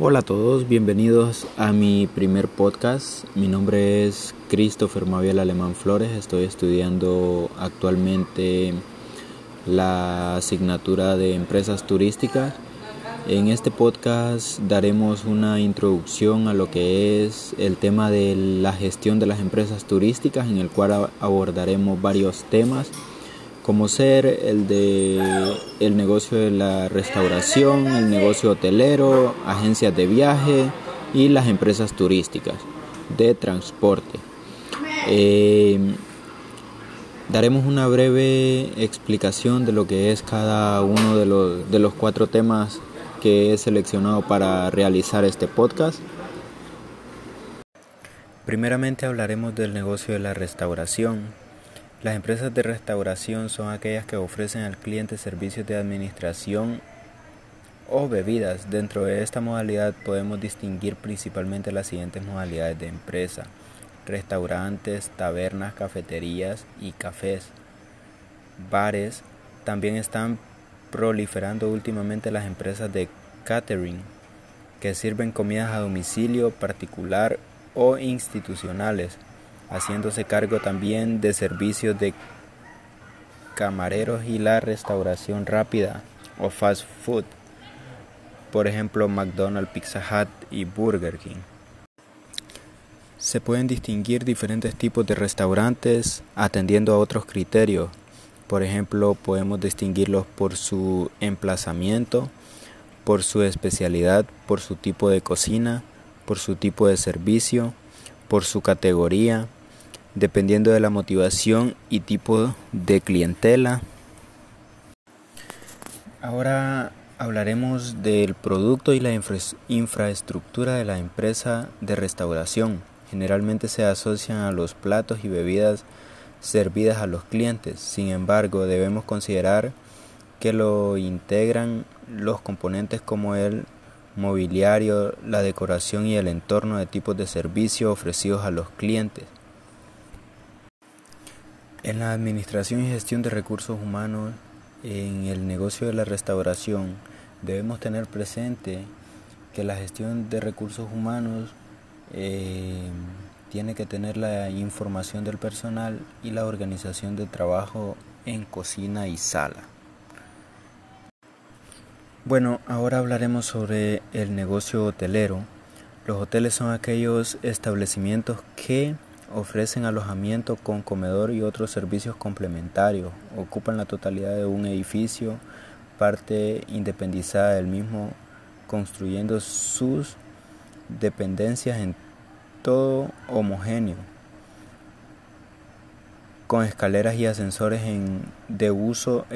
Hola a todos, bienvenidos a mi primer podcast. Mi nombre es Christopher Maviel Alemán Flores. Estoy estudiando actualmente la asignatura de empresas turísticas. En este podcast daremos una introducción a lo que es el tema de la gestión de las empresas turísticas, en el cual abordaremos varios temas como ser el de el negocio de la restauración, el negocio hotelero, agencias de viaje y las empresas turísticas de transporte. Eh, daremos una breve explicación de lo que es cada uno de los, de los cuatro temas que he seleccionado para realizar este podcast. Primeramente hablaremos del negocio de la restauración, las empresas de restauración son aquellas que ofrecen al cliente servicios de administración o bebidas. Dentro de esta modalidad podemos distinguir principalmente las siguientes modalidades de empresa. Restaurantes, tabernas, cafeterías y cafés. Bares. También están proliferando últimamente las empresas de catering que sirven comidas a domicilio particular o institucionales haciéndose cargo también de servicios de camareros y la restauración rápida o fast food, por ejemplo McDonald's, Pizza Hut y Burger King. Se pueden distinguir diferentes tipos de restaurantes atendiendo a otros criterios. Por ejemplo, podemos distinguirlos por su emplazamiento, por su especialidad, por su tipo de cocina, por su tipo de servicio, por su categoría, dependiendo de la motivación y tipo de clientela. Ahora hablaremos del producto y la infraestructura de la empresa de restauración. Generalmente se asocian a los platos y bebidas servidas a los clientes. Sin embargo, debemos considerar que lo integran los componentes como el mobiliario, la decoración y el entorno de tipos de servicio ofrecidos a los clientes. En la administración y gestión de recursos humanos, en el negocio de la restauración, debemos tener presente que la gestión de recursos humanos eh, tiene que tener la información del personal y la organización de trabajo en cocina y sala. Bueno, ahora hablaremos sobre el negocio hotelero. Los hoteles son aquellos establecimientos que Ofrecen alojamiento con comedor y otros servicios complementarios. Ocupan la totalidad de un edificio, parte independizada del mismo, construyendo sus dependencias en todo homogéneo, con escaleras y ascensores en, de uso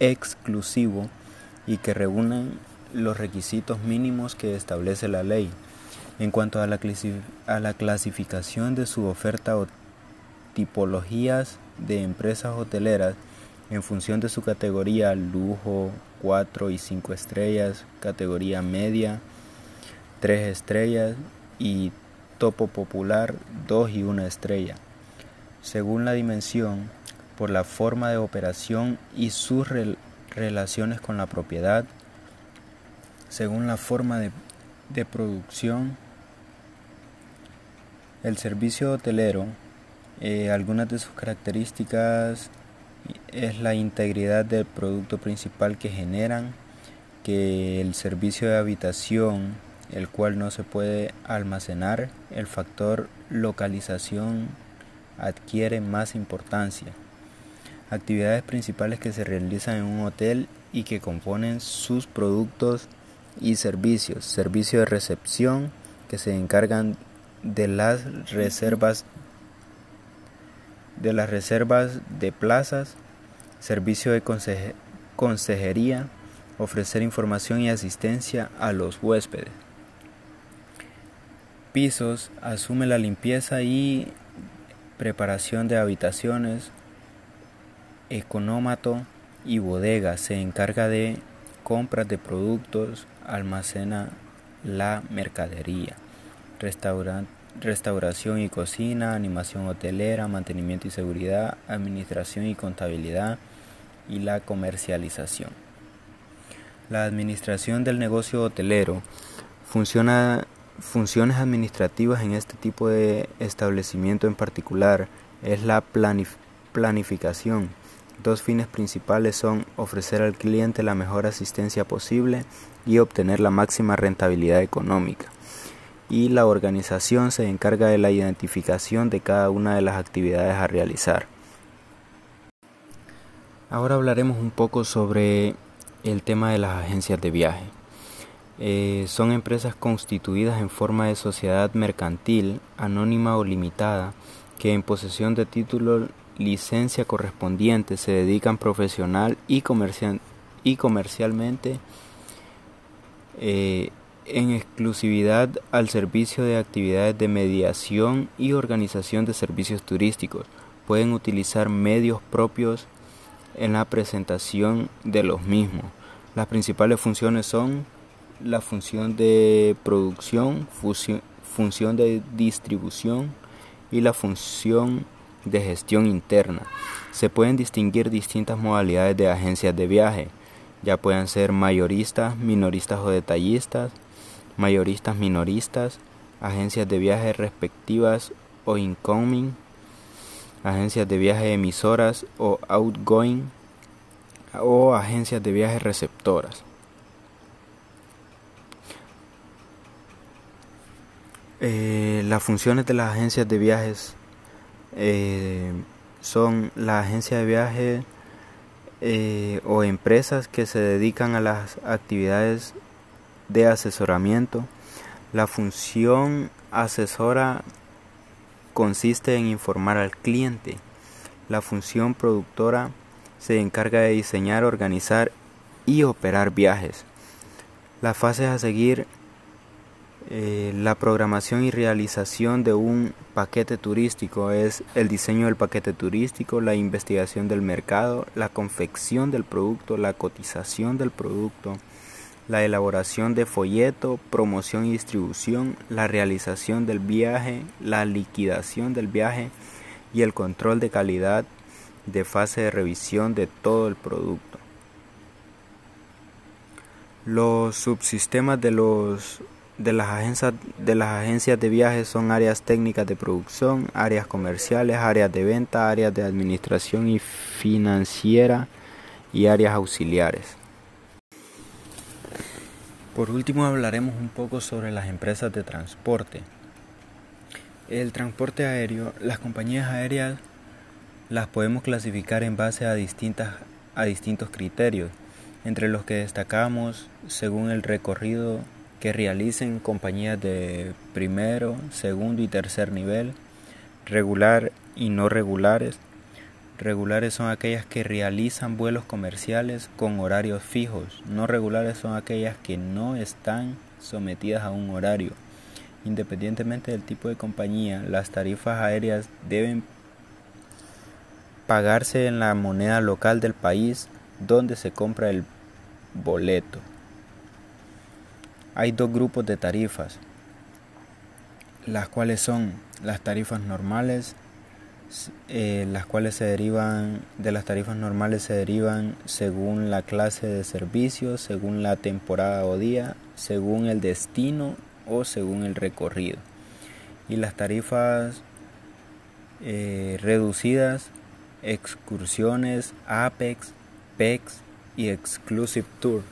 exclusivo y que reúnan los requisitos mínimos que establece la ley. En cuanto a la, clasificación de su oferta o tipologías de empresas hoteleras, en función de su categoría lujo 4 y 5 estrellas, categoría media 3 estrellas y topo popular 2 y 1 estrella. Según la dimensión, por la forma de operación y sus relaciones con la propiedad, según la forma de producción el servicio hotelero, eh, algunas de sus características es la integridad del producto principal que generan, que el servicio de habitación, el cual no se puede almacenar, el factor localización adquiere más importancia. Actividades principales que se realizan en un hotel y que componen sus productos y servicios. Servicio de recepción que se encargan de las reservas de las reservas de plazas, servicio de consejería, ofrecer información y asistencia a los huéspedes. Pisos, asume la limpieza y preparación de habitaciones. Económato y bodega se encarga de compras de productos, almacena la mercadería restauración y cocina, animación hotelera, mantenimiento y seguridad, administración y contabilidad y la comercialización. La administración del negocio hotelero Funciona, funciones administrativas en este tipo de establecimiento en particular es la planificación. Dos fines principales son ofrecer al cliente la mejor asistencia posible y obtener la máxima rentabilidad económica. Y la organización se encarga de la identificación de cada una de las actividades a realizar. Ahora hablaremos un poco sobre el tema de las agencias de viaje. Eh, son empresas constituidas en forma de sociedad mercantil, anónima o limitada, que en posesión de título licencia correspondiente se dedican profesional y, comercial, y comercialmente eh, en exclusividad al servicio de actividades de mediación y organización de servicios turísticos. Pueden utilizar medios propios en la presentación de los mismos. Las principales funciones son la función de producción, función de distribución y la función de gestión interna. Se pueden distinguir distintas modalidades de agencias de viaje, ya pueden ser mayoristas, minoristas o detallistas, mayoristas, minoristas, agencias de viaje respectivas o incoming, agencias de viaje emisoras o outgoing o agencias de viaje receptoras. Eh, las funciones de las agencias de viajes eh, son la agencia de viaje eh, o empresas que se dedican a las actividades de asesoramiento. La función asesora consiste en informar al cliente. La función productora se encarga de diseñar, organizar y operar viajes. Las fases a seguir, eh, la programación y realización de un paquete turístico es el diseño del paquete turístico, la investigación del mercado, la confección del producto, la cotización del producto, la elaboración de folleto, promoción y distribución, la realización del viaje, la liquidación del viaje y el control de calidad de fase de revisión de todo el producto. Los subsistemas de, los, de, las agencias, de las agencias de son áreas técnicas de producción, áreas comerciales, áreas de venta, áreas de administración y financiera y áreas auxiliares. Por último hablaremos un poco sobre las empresas de transporte. El transporte aéreo, las compañías aéreas las podemos clasificar en base a, distintas, a distintos criterios, entre los que destacamos según el recorrido que realicen compañías de primero, segundo y tercer nivel, regular y no regulares, Regulares son aquellas que realizan vuelos comerciales con horarios fijos. No regulares son aquellas que no están sometidas a un horario. Independientemente del tipo de compañía, las tarifas aéreas deben pagarse en la moneda local del país donde se compra el boleto. Hay dos grupos de tarifas, las cuales son las tarifas normales eh, las cuales se derivan de las tarifas normales se derivan según la clase de servicio, según la temporada o día, según el destino o según el recorrido. Y las tarifas eh, reducidas, excursiones, Apex, PEX y Exclusive Tour.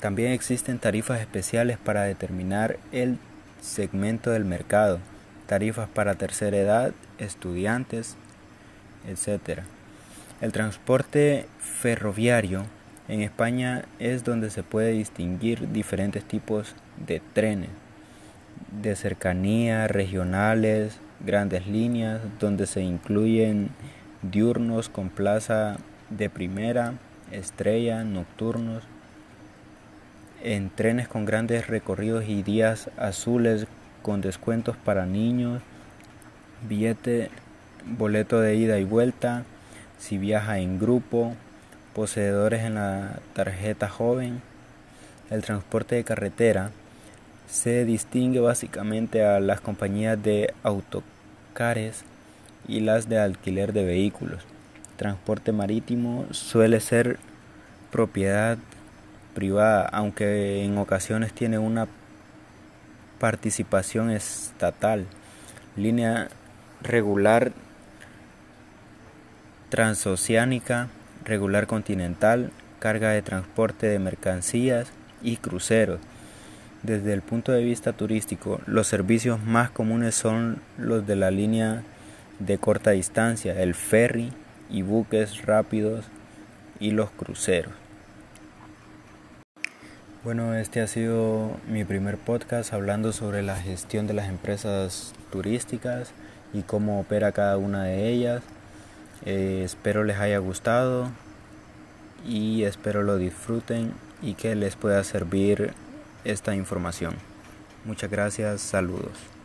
También existen tarifas especiales para determinar el segmento del mercado tarifas para tercera edad, estudiantes, etc. El transporte ferroviario en España es donde se puede distinguir diferentes tipos de trenes, de cercanía, regionales, grandes líneas, donde se incluyen diurnos con plaza de primera, estrella, nocturnos, en trenes con grandes recorridos y días azules con descuentos para niños, billete, boleto de ida y vuelta, si viaja en grupo, poseedores en la tarjeta joven. El transporte de carretera se distingue básicamente a las compañías de autocares y las de alquiler de vehículos. Transporte marítimo suele ser propiedad privada, aunque en ocasiones tiene una participación estatal, línea regular transoceánica, regular continental, carga de transporte de mercancías y cruceros. Desde el punto de vista turístico, los servicios más comunes son los de la línea de corta distancia, el ferry y buques rápidos y los cruceros. Bueno, este ha sido mi primer podcast hablando sobre la gestión de las empresas turísticas y cómo opera cada una de ellas. Eh, espero les haya gustado y espero lo disfruten y que les pueda servir esta información. Muchas gracias, saludos.